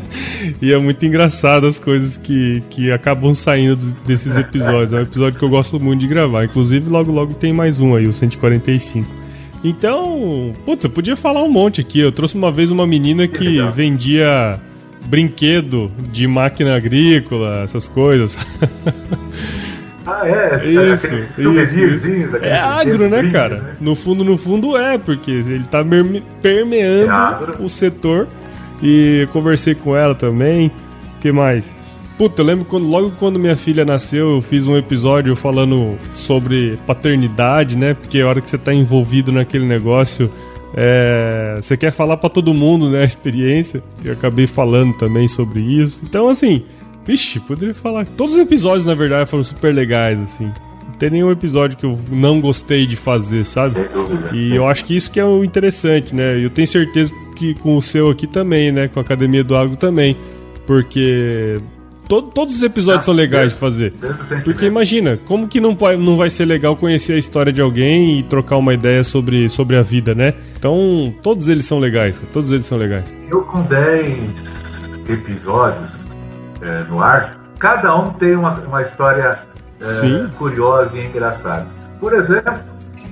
[SPEAKER 1] e é muito engraçado as coisas que, que acabam saindo desses episódios. É um episódio que eu gosto muito de gravar. Inclusive, logo logo tem mais um aí, o 145. Então, putz, eu podia falar um monte aqui. Eu trouxe uma vez uma menina que vendia brinquedo de máquina agrícola, essas coisas.
[SPEAKER 5] Ah, é?
[SPEAKER 1] Isso, isso, isso. É agro, né, cara? Né? No fundo, no fundo é, porque ele tá permeando é o setor. E conversei com ela também. O que mais? Puta, eu lembro quando, logo quando minha filha nasceu, eu fiz um episódio falando sobre paternidade, né? Porque a hora que você tá envolvido naquele negócio, é, você quer falar para todo mundo, né? A experiência. Eu acabei falando também sobre isso. Então, assim, Vixe, poderia falar. Todos os episódios, na verdade, foram super legais, assim. Não tem nenhum episódio que eu não gostei de fazer, sabe? E eu acho que isso que é o interessante, né? Eu tenho certeza que com o seu aqui também, né? Com a Academia do Agro também. Porque todos os episódios ah, são legais de fazer. Porque imagina, como que não, pode, não vai ser legal conhecer a história de alguém e trocar uma ideia sobre, sobre a vida, né? Então, todos eles são legais, todos eles são legais.
[SPEAKER 5] Eu com 10 episódios, é, no ar, cada um tem uma, uma história é, curiosa e engraçada. Por exemplo,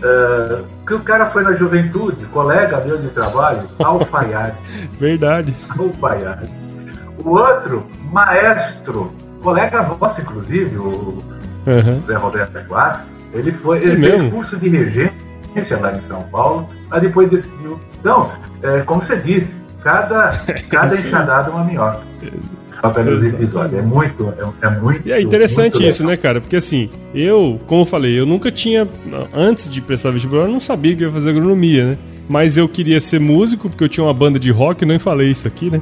[SPEAKER 5] é, que o cara foi na juventude, colega meu de trabalho, alfaiate.
[SPEAKER 1] Verdade.
[SPEAKER 5] Alfaiate. O outro, maestro, colega nosso, inclusive, o uhum. Zé Roberto Guassi, ele, foi, ele é fez mesmo? curso de regência lá em São Paulo, mas depois decidiu. Então, é, como você disse, cada, cada enxadada é uma minhoca episódio. É muito, é, é muito.
[SPEAKER 1] E é interessante isso, né, cara? Porque assim, eu, como eu falei, eu nunca tinha, antes de prestar vestibular, eu não sabia que ia fazer agronomia, né? mas eu queria ser músico, porque eu tinha uma banda de rock, nem falei isso aqui, né?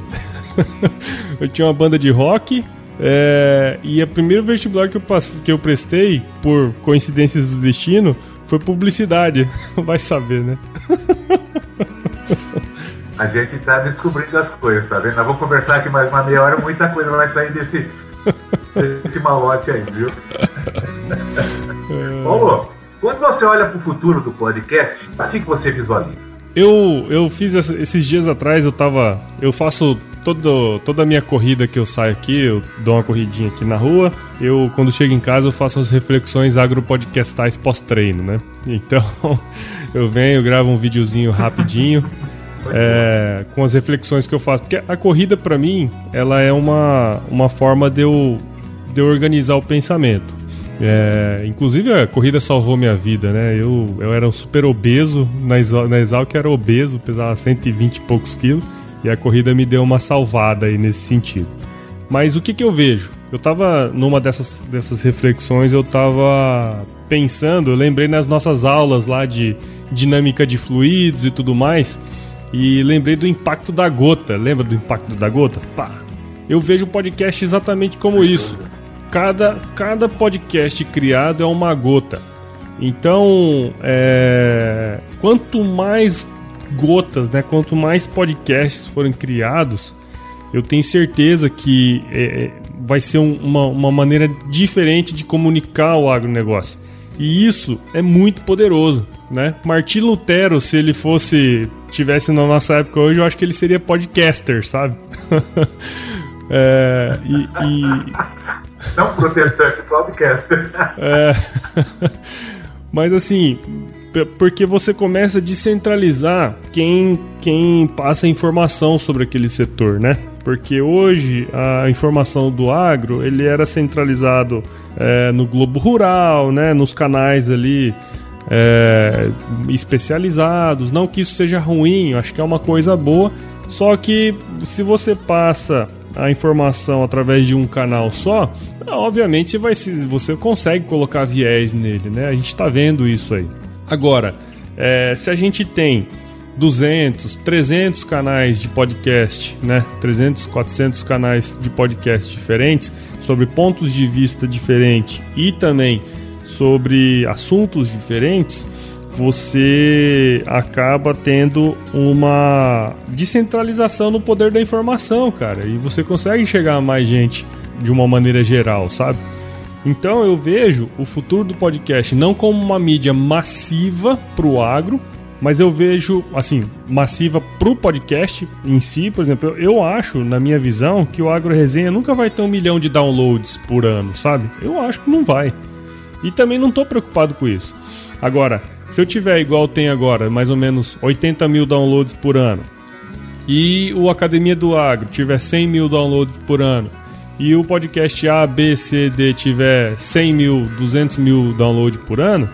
[SPEAKER 1] eu tinha uma banda de rock, é, e o primeiro vestibular que eu, passei, que eu prestei, por coincidências do destino, foi publicidade. Vai saber, né?
[SPEAKER 5] A gente tá descobrindo as coisas, tá vendo? Nós vamos conversar aqui mais uma meia hora, muita coisa vai sair desse, desse malote aí, viu? Paulo, quando você olha para o futuro do podcast, o que, que você visualiza?
[SPEAKER 1] Eu, eu fiz esses dias atrás, eu tava. Eu faço todo, toda a minha corrida que eu saio aqui, eu dou uma corridinha aqui na rua. Eu, quando chego em casa, eu faço as reflexões agropodcastais pós-treino, né? Então, eu venho, gravo um videozinho rapidinho. É, com as reflexões que eu faço. Porque a corrida, para mim, ela é uma, uma forma de eu, de eu organizar o pensamento. É, inclusive a corrida salvou minha vida, né? Eu, eu era um super obeso, na, Exal, na Exalc era obeso, pesava 120 e poucos quilos, e a corrida me deu uma salvada aí nesse sentido. Mas o que, que eu vejo? Eu tava numa dessas, dessas reflexões, eu tava pensando, eu lembrei nas nossas aulas lá de dinâmica de fluidos e tudo mais, e lembrei do impacto da gota. Lembra do impacto da gota? Pá! Eu vejo o podcast exatamente como isso cada, cada podcast criado é uma gota. Então, é, quanto mais gotas, né, quanto mais podcasts forem criados, eu tenho certeza que é, é, vai ser um, uma, uma maneira diferente de comunicar o agronegócio. E isso é muito poderoso, né? Martin Lutero, se ele fosse tivesse na nossa época hoje, eu acho que ele seria podcaster, sabe?
[SPEAKER 5] é, e, e não protestante, podcaster. É.
[SPEAKER 1] Mas assim, porque você começa a descentralizar quem, quem passa informação sobre aquele setor, né? Porque hoje a informação do agro ele era centralizado é, no Globo Rural, né? Nos canais ali é, especializados. Não que isso seja ruim, acho que é uma coisa boa. Só que se você passa a informação através de um canal só, obviamente vai, você consegue colocar viés nele, né? A gente está vendo isso aí. Agora, é, se a gente tem 200, 300 canais de podcast, né? 300, 400 canais de podcast diferentes, sobre pontos de vista diferentes e também sobre assuntos diferentes, você acaba tendo uma descentralização no poder da informação, cara. E você consegue chegar a mais gente de uma maneira geral, sabe? Então eu vejo o futuro do podcast não como uma mídia massiva pro agro, mas eu vejo, assim, massiva pro podcast em si, por exemplo, eu, eu acho, na minha visão, que o Agro Resenha nunca vai ter um milhão de downloads por ano, sabe? Eu acho que não vai. E também não tô preocupado com isso. Agora, se eu tiver igual tem agora, mais ou menos 80 mil downloads por ano, e o Academia do Agro tiver 100 mil downloads por ano, e o podcast A, B, C, D tiver 100 mil, 200 mil downloads por ano,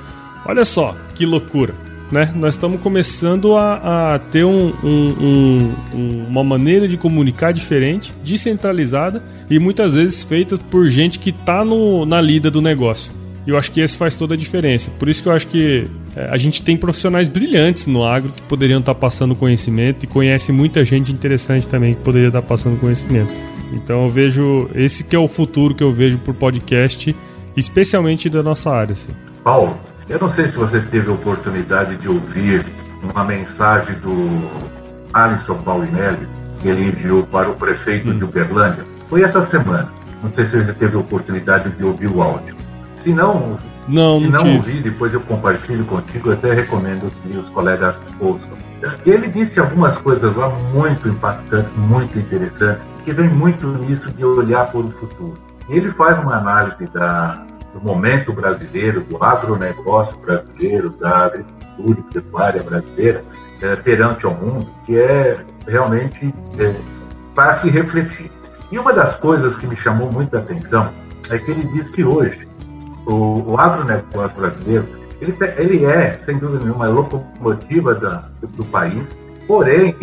[SPEAKER 1] olha só que loucura. Né? Nós estamos começando a, a ter um, um, um, uma maneira de comunicar diferente, descentralizada e muitas vezes feita por gente que está na lida do negócio. E eu acho que esse faz toda a diferença. Por isso que eu acho que é, a gente tem profissionais brilhantes no agro que poderiam estar passando conhecimento e conhece muita gente interessante também que poderia estar passando conhecimento. Então eu vejo esse que é o futuro que eu vejo por podcast, especialmente da nossa área. Assim.
[SPEAKER 5] Paulo, eu não sei se você teve a oportunidade de ouvir uma mensagem do Alisson Paulinelli que ele enviou para o prefeito hum. de Uberlândia. Foi essa semana. Não sei se você teve a oportunidade de ouvir o áudio. Se não,
[SPEAKER 1] não,
[SPEAKER 5] se
[SPEAKER 1] não,
[SPEAKER 5] ouvir, depois eu compartilho contigo, eu até recomendo que os colegas ouçam. Ele disse algumas coisas lá muito impactantes, muito interessantes, que vem muito nisso de olhar para o futuro. Ele faz uma análise da, do momento brasileiro, do agronegócio brasileiro, da agricultura e pecuária brasileira é, perante ao mundo, que é realmente é, para se refletir. E uma das coisas que me chamou muita atenção é que ele diz que hoje o, o agronegócio brasileiro, ele, ele é, sem dúvida nenhuma, a locomotiva da, do país, porém,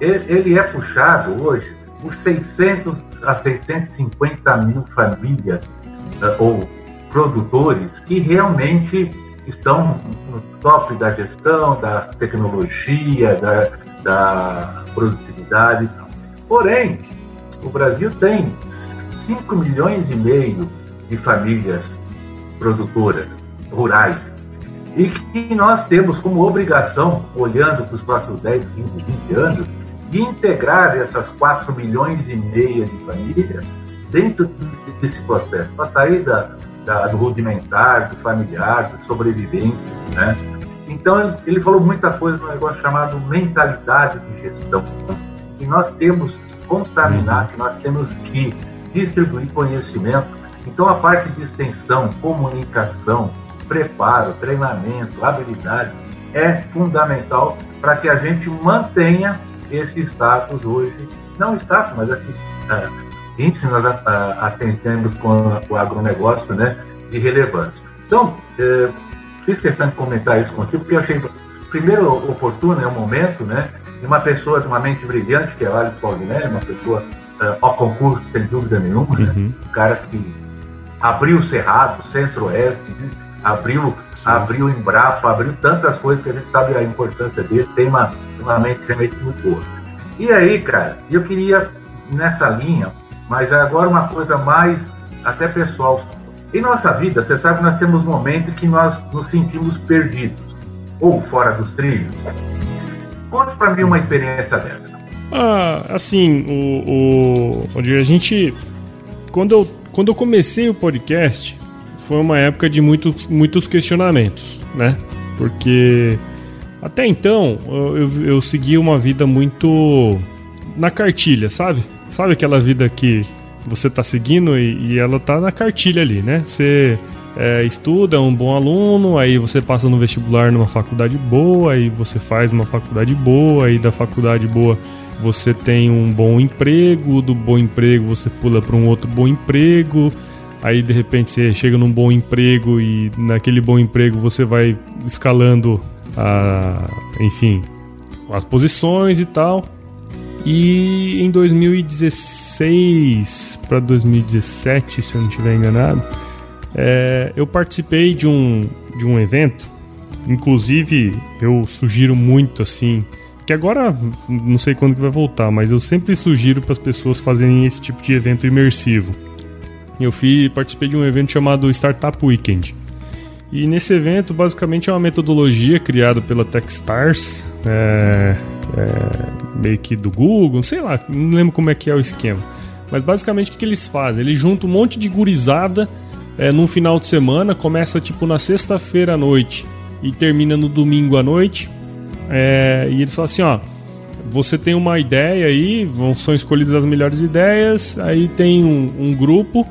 [SPEAKER 5] ele, ele é puxado hoje por 600 a 650 mil famílias uh, ou produtores que realmente estão no top da gestão, da tecnologia, da, da produtividade. Porém, o Brasil tem 5 milhões e meio de famílias produtoras rurais e que nós temos como obrigação, olhando para os próximos 10, 15, 20 anos, de integrar essas 4 milhões e meia de famílias dentro desse processo, para sair da, da, do rudimentar, do familiar, da sobrevivência, né? Então, ele falou muita coisa no negócio chamado mentalidade de gestão, que nós temos que contaminar, que nós temos que distribuir conhecimento. Então, a parte de extensão, comunicação, preparo, treinamento, habilidade é fundamental para que a gente mantenha esse status hoje, não status, mas esse uh, índice nós atendemos com o agronegócio né, de relevância. Então, uh, fiz questão de comentar isso contigo, porque eu achei, primeiro, oportuno, é o momento, né, de uma pessoa de uma mente brilhante, que é o Alice Falguinelli, uma pessoa uh, ao concurso, sem dúvida nenhuma, né, uhum. né, um cara que abriu o Cerrado, Centro-Oeste, abriu, abriu Embrapa, abriu tantas coisas que a gente sabe a importância dele, tem uma, uma mente realmente muito boa. E aí, cara, eu queria, nessa linha, mas agora uma coisa mais até pessoal. Em nossa vida, você sabe que nós temos momentos que nós nos sentimos perdidos ou fora dos trilhos. Conte para mim uma experiência dessa.
[SPEAKER 1] Ah, assim, o, o, onde a gente, quando eu, quando eu comecei o podcast, foi uma época de muitos, muitos questionamentos, né? Porque até então eu, eu, eu seguia uma vida muito na cartilha, sabe? Sabe aquela vida que você tá seguindo e, e ela tá na cartilha ali, né? Você é, estuda, é um bom aluno, aí você passa no vestibular numa faculdade boa, aí você faz uma faculdade boa, aí da faculdade boa você tem um bom emprego, do bom emprego você pula para um outro bom emprego, aí de repente você chega num bom emprego e naquele bom emprego você vai escalando a, enfim, as posições e tal. E em 2016 para 2017, se eu não estiver enganado, é, eu participei de um, de um evento. Inclusive, eu sugiro muito assim, que agora não sei quando que vai voltar, mas eu sempre sugiro para as pessoas fazerem esse tipo de evento imersivo eu fui, participei de um evento chamado Startup Weekend. E nesse evento, basicamente, é uma metodologia criada pela Techstars, é, é, meio que do Google, sei lá, não lembro como é que é o esquema. Mas basicamente o que, que eles fazem? Eles juntam um monte de gurizada é, num final de semana, começa tipo na sexta-feira à noite e termina no domingo à noite. É, e eles falam assim: ó, você tem uma ideia aí, vão, são escolhidas as melhores ideias, aí tem um, um grupo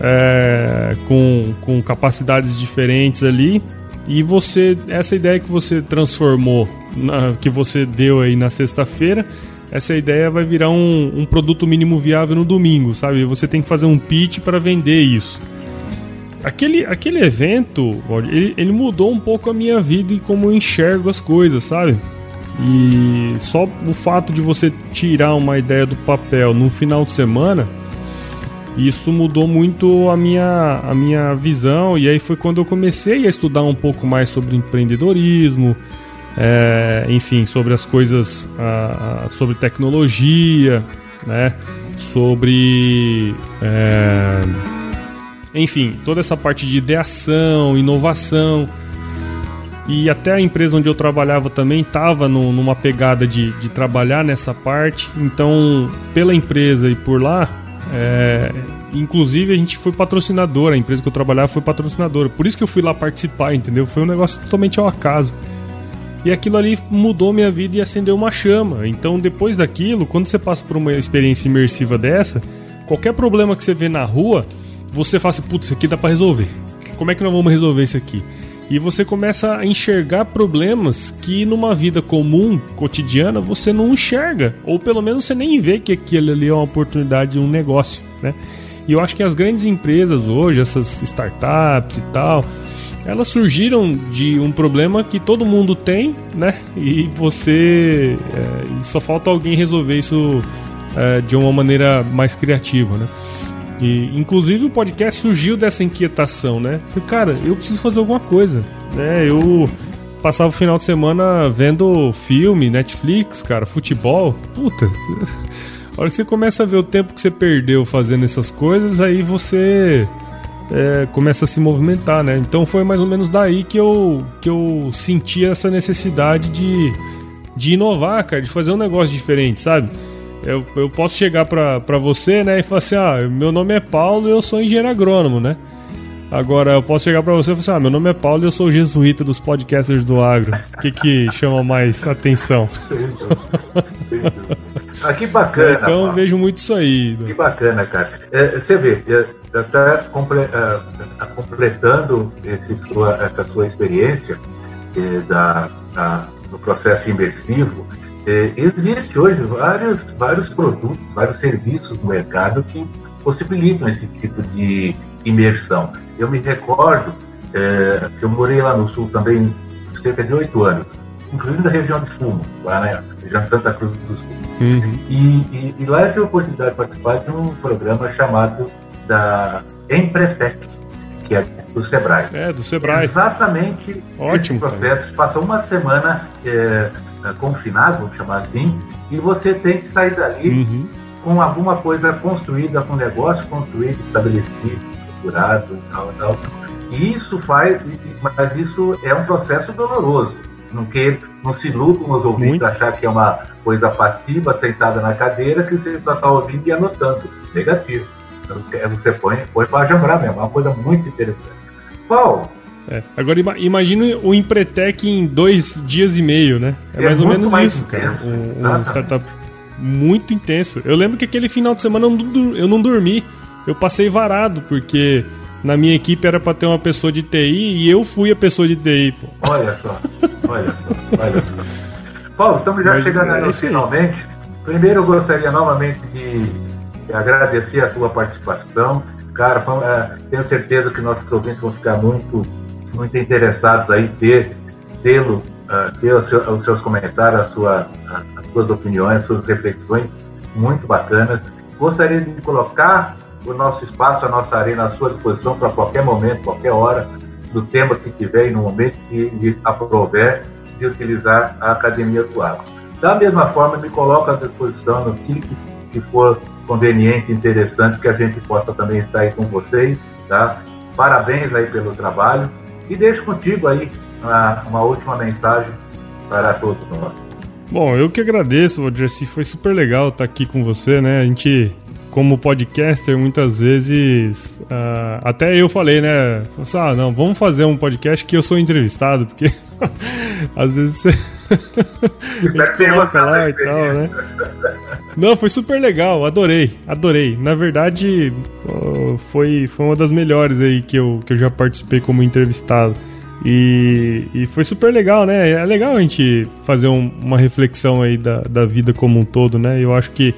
[SPEAKER 1] é, com, com capacidades diferentes ali. E você, essa ideia que você transformou, na, que você deu aí na sexta-feira, essa ideia vai virar um, um, produto mínimo viável no domingo, sabe? Você tem que fazer um pitch para vender isso. Aquele, aquele evento, ele, ele mudou um pouco a minha vida e como eu enxergo as coisas, sabe? E só o fato de você tirar uma ideia do papel num final de semana isso mudou muito a minha, a minha visão, e aí foi quando eu comecei a estudar um pouco mais sobre empreendedorismo, é, enfim, sobre as coisas, a, a, sobre tecnologia, né? Sobre. É, enfim, toda essa parte de ideação, inovação. E até a empresa onde eu trabalhava também estava numa pegada de, de trabalhar nessa parte. Então, pela empresa e por lá, é, inclusive, a gente foi patrocinador, a empresa que eu trabalhava foi patrocinadora. Por isso que eu fui lá participar, entendeu? Foi um negócio totalmente ao acaso. E aquilo ali mudou minha vida e acendeu uma chama. Então, depois daquilo, quando você passa por uma experiência imersiva dessa, qualquer problema que você vê na rua, você fala assim: putz, isso aqui dá pra resolver. Como é que nós vamos resolver isso aqui? E você começa a enxergar problemas que numa vida comum, cotidiana, você não enxerga. Ou pelo menos você nem vê que aquilo ali é uma oportunidade, um negócio, né? E eu acho que as grandes empresas hoje, essas startups e tal, elas surgiram de um problema que todo mundo tem, né? E você. É, só falta alguém resolver isso é, de uma maneira mais criativa, né? E, inclusive, o podcast surgiu dessa inquietação, né? Falei, cara, eu preciso fazer alguma coisa. Né? Eu passava o final de semana vendo filme, Netflix, cara, futebol. Puta. A hora que você começa a ver o tempo que você perdeu fazendo essas coisas, aí você é, começa a se movimentar, né? Então foi mais ou menos daí que eu, que eu senti essa necessidade de, de inovar, cara, de fazer um negócio diferente, sabe? Eu, eu posso chegar pra você, né, e falar assim: ah, meu nome é Paulo e eu sou engenheiro agrônomo, né? Agora, eu posso chegar pra você e falar assim: ah, meu nome é Paulo e eu sou jesuíta dos podcasters do agro. O que, que chama mais atenção?
[SPEAKER 5] Ah, que bacana.
[SPEAKER 1] Então eu vejo muito isso aí.
[SPEAKER 5] Que bacana, cara. É, você vê, até comple, uh, completando esse sua, essa sua experiência eh, da, da, no processo imersivo, eh, existe hoje vários, vários produtos, vários serviços no mercado que possibilitam esse tipo de imersão. Eu me recordo eh, que eu morei lá no sul também cerca de oito anos incluindo a região de Fumo, lá na região de Santa Cruz do Sul. Uhum. E, e, e, lá eu tive a oportunidade de participar de um programa chamado da Empretec, que é do Sebrae.
[SPEAKER 1] É, do Sebrae.
[SPEAKER 5] Exatamente Ótimo, esse processo. Cara. Passa uma semana é, é, confinado, vamos chamar assim, e você tem que sair dali uhum. com alguma coisa construída, com um negócio construído, estabelecido, estruturado e tal, tal. E isso faz, mas isso é um processo doloroso não, que, não se iluda os ouvintes Muito. achar que é uma coisa passiva, sentada na cadeira, que você só está ouvindo e anotando. Negativo. Então, é, você põe, põe para jambrar mesmo. É uma coisa muito interessante. Paulo.
[SPEAKER 1] É. Agora imagine o Empretec em dois dias e meio, né? É, é mais ou menos isso, intenso, cara. Um, um startup muito intenso. Eu lembro que aquele final de semana eu não dormi. Eu passei varado, porque na minha equipe era para ter uma pessoa de TI e eu fui a pessoa de TI,
[SPEAKER 5] pô. Olha só, olha só, olha só. Paulo, estamos já Mas chegando é aí finalmente. Primeiro eu gostaria novamente de agradecer a tua participação. Cara, é, tenho certeza que nossos ouvintes vão ficar muito, muito interessados aí ter tê-lo, uh, ter os seus, seus comentários, a sua, as suas opiniões, as suas reflexões muito bacanas. Gostaria de colocar o nosso espaço, a nossa arena à sua disposição para qualquer momento, qualquer hora, do tema que tiver e no momento que lhe aprover de utilizar a Academia do Agro. Da mesma forma, me coloco à disposição no que, que for conveniente, interessante, que a gente possa também estar aí com vocês, tá? Parabéns aí pelo trabalho e deixo contigo aí uma, uma última mensagem para todos nós.
[SPEAKER 1] Bom, eu que agradeço, Jesse, foi super legal estar aqui com você, né? A gente como podcaster, muitas vezes. Uh, até eu falei, né? Assim, ah, não, vamos fazer um podcast que eu sou entrevistado, porque às vezes você. coloca lá e tal, né? Não, foi super legal, adorei, adorei. Na verdade, foi, foi uma das melhores aí que eu, que eu já participei como entrevistado. E, e foi super legal, né? É legal a gente fazer um, uma reflexão aí da, da vida como um todo, né? Eu acho que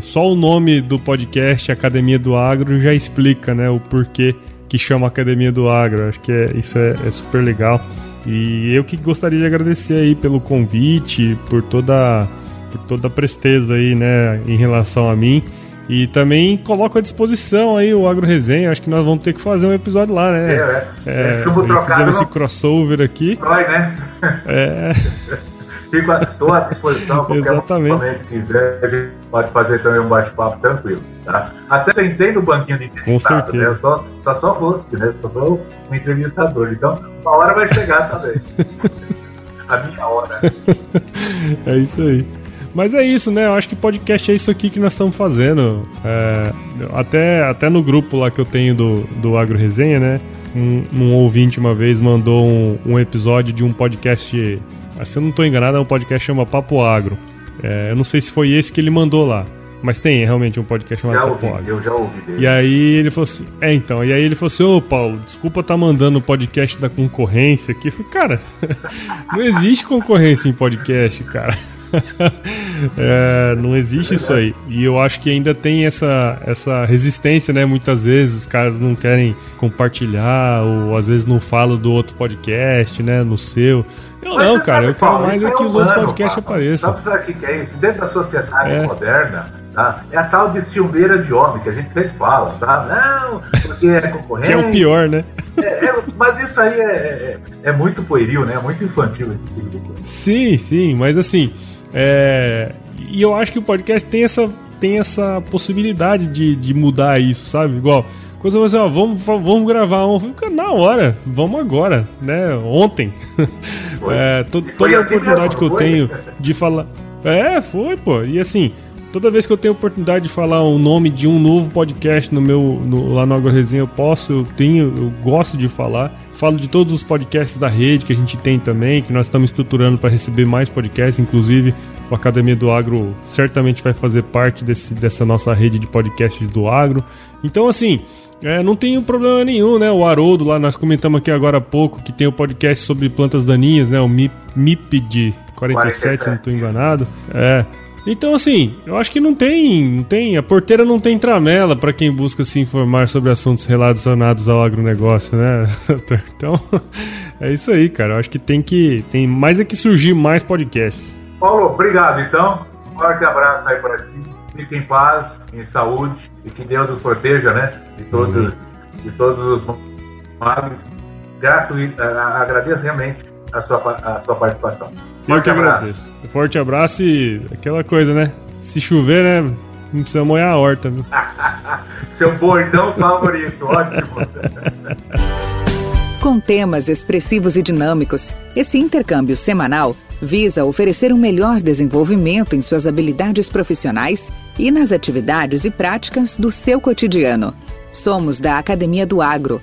[SPEAKER 1] só o nome do podcast Academia do Agro já explica né, o porquê que chama Academia do Agro. Acho que é, isso é, é, super legal. E eu que gostaria de agradecer aí pelo convite, por toda, por toda a presteza aí, né, em relação a mim. E também coloco à disposição aí o Agro Resenha. Acho que nós vamos ter que fazer um episódio lá, né? É, é. é, é fizemos esse crossover aqui.
[SPEAKER 5] Vai, né?
[SPEAKER 1] É.
[SPEAKER 5] Estou à disposição, qualquer
[SPEAKER 1] Exatamente. momento
[SPEAKER 5] que quiser, a gente pode fazer também um bate-papo tranquilo. Tá? Até sentei no banquinho de
[SPEAKER 1] entrevistado,
[SPEAKER 5] né? Eu só, só sou host, né? Só sou um entrevistador. Então, uma hora vai chegar também. a minha hora.
[SPEAKER 1] é isso aí. Mas é isso, né? Eu acho que podcast é isso aqui que nós estamos fazendo. É, até, até no grupo lá que eu tenho do, do Agro Resenha, né? Um, um ouvinte uma vez mandou um, um episódio de um podcast se eu não estou enganado, é um podcast que chama Papo Agro. É, eu não sei se foi esse que ele mandou lá. Mas tem realmente um podcast chamado já
[SPEAKER 5] Papo Agro. Eu já ouvi dele.
[SPEAKER 1] E aí ele falou assim: É, então. E aí ele falou assim: Ô Paulo, desculpa estar tá mandando o podcast da concorrência aqui. Eu falei, cara, não existe concorrência em podcast, cara. é, não existe isso aí. E eu acho que ainda tem essa, essa resistência, né? Muitas vezes os caras não querem compartilhar, ou às vezes não falam do outro podcast, né? No seu. Eu não, cara, eu quero mais é que os outros podcasts apareçam.
[SPEAKER 5] Sabe o que é isso? Dentro da sociedade é. moderna, tá? é a tal de ciumeira de homem que a gente sempre fala, sabe? Não, porque é concorrente.
[SPEAKER 1] que é o pior, né?
[SPEAKER 5] É, é, mas isso aí é, é, é, muito pueril, né? É muito infantil esse tipo de coisa.
[SPEAKER 1] Sim, sim, mas assim. É... E eu acho que o podcast tem essa, tem essa possibilidade de, de mudar isso, sabe? Igual coisa assim, ó, vamos, vamos gravar um. Fica na hora, vamos agora, né? Ontem. é, to, toda a assim oportunidade que eu tenho de falar. É, foi, pô. E assim, toda vez que eu tenho oportunidade de falar o nome de um novo podcast no meu no, lá no AgroResenha, eu posso, eu tenho, eu gosto de falar. Falo de todos os podcasts da rede que a gente tem também, que nós estamos estruturando para receber mais podcasts, inclusive o Academia do Agro certamente vai fazer parte desse, dessa nossa rede de podcasts do agro. Então, assim, é, não tem problema nenhum, né? O Haroldo lá, nós comentamos aqui agora há pouco que tem o um podcast sobre plantas daninhas, né? O MIP, MIP de 47, se não estou enganado. É. Então, assim, eu acho que não tem, não tem. A porteira não tem tramela para quem busca se informar sobre assuntos relacionados ao agronegócio, né? Então, é isso aí, cara. Eu acho que tem que. Tem mais é que surgir mais podcasts.
[SPEAKER 5] Paulo, obrigado então. Um forte abraço aí para ti. Fique em paz, em saúde e que Deus os proteja, né? De todos, uhum. de todos os males. Grato e agradeço realmente a sua, a sua participação.
[SPEAKER 1] Eu que agradeço. Um forte abraço e aquela coisa, né? Se chover, né? Não precisa molhar a horta, viu?
[SPEAKER 5] Seu bordão favorito, ótimo.
[SPEAKER 4] Com temas expressivos e dinâmicos, esse intercâmbio semanal visa oferecer um melhor desenvolvimento em suas habilidades profissionais e nas atividades e práticas do seu cotidiano. Somos da Academia do Agro,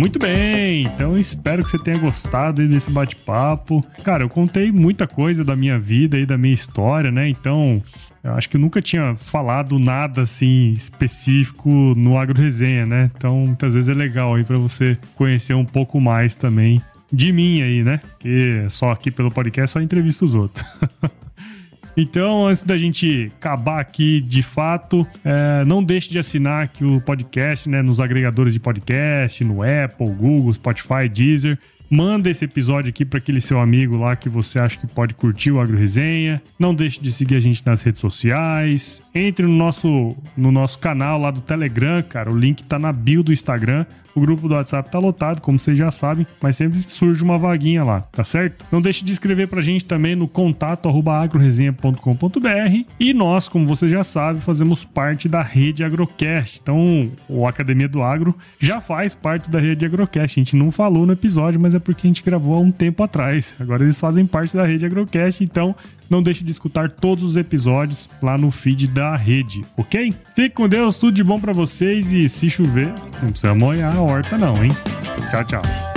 [SPEAKER 6] Muito bem, então espero que você tenha gostado desse bate-papo. Cara, eu contei muita coisa da minha vida e da minha história, né? Então, eu acho que eu nunca tinha falado nada assim específico no Agro Resenha, né? Então, muitas vezes é legal aí para você conhecer um pouco mais também de mim aí, né? Que só aqui pelo podcast só entrevista os outros. Então, antes da gente acabar aqui de fato, é, não deixe de assinar aqui o podcast, né? Nos agregadores de podcast, no Apple, Google, Spotify, Deezer. Manda esse episódio aqui para aquele seu amigo lá que você acha que pode curtir o Agro Resenha. Não deixe de seguir a gente nas redes sociais. Entre no nosso, no nosso canal lá do Telegram, cara. O link tá na bio do Instagram. O grupo do WhatsApp tá lotado, como vocês já sabem, mas sempre surge uma vaguinha lá, tá certo? Não deixe de escrever pra gente também no contato agroresenha.com.br e nós, como você já sabe, fazemos parte da rede Agrocast. Então, o Academia do Agro já faz parte da rede Agrocast. A gente não falou no episódio, mas é porque a gente gravou há um tempo atrás. Agora eles fazem parte da rede Agrocast, então não deixe de escutar todos os episódios lá no feed da rede, ok? Fique com Deus, tudo de bom para vocês e se chover, não precisa molhar a horta não, hein? Tchau, tchau.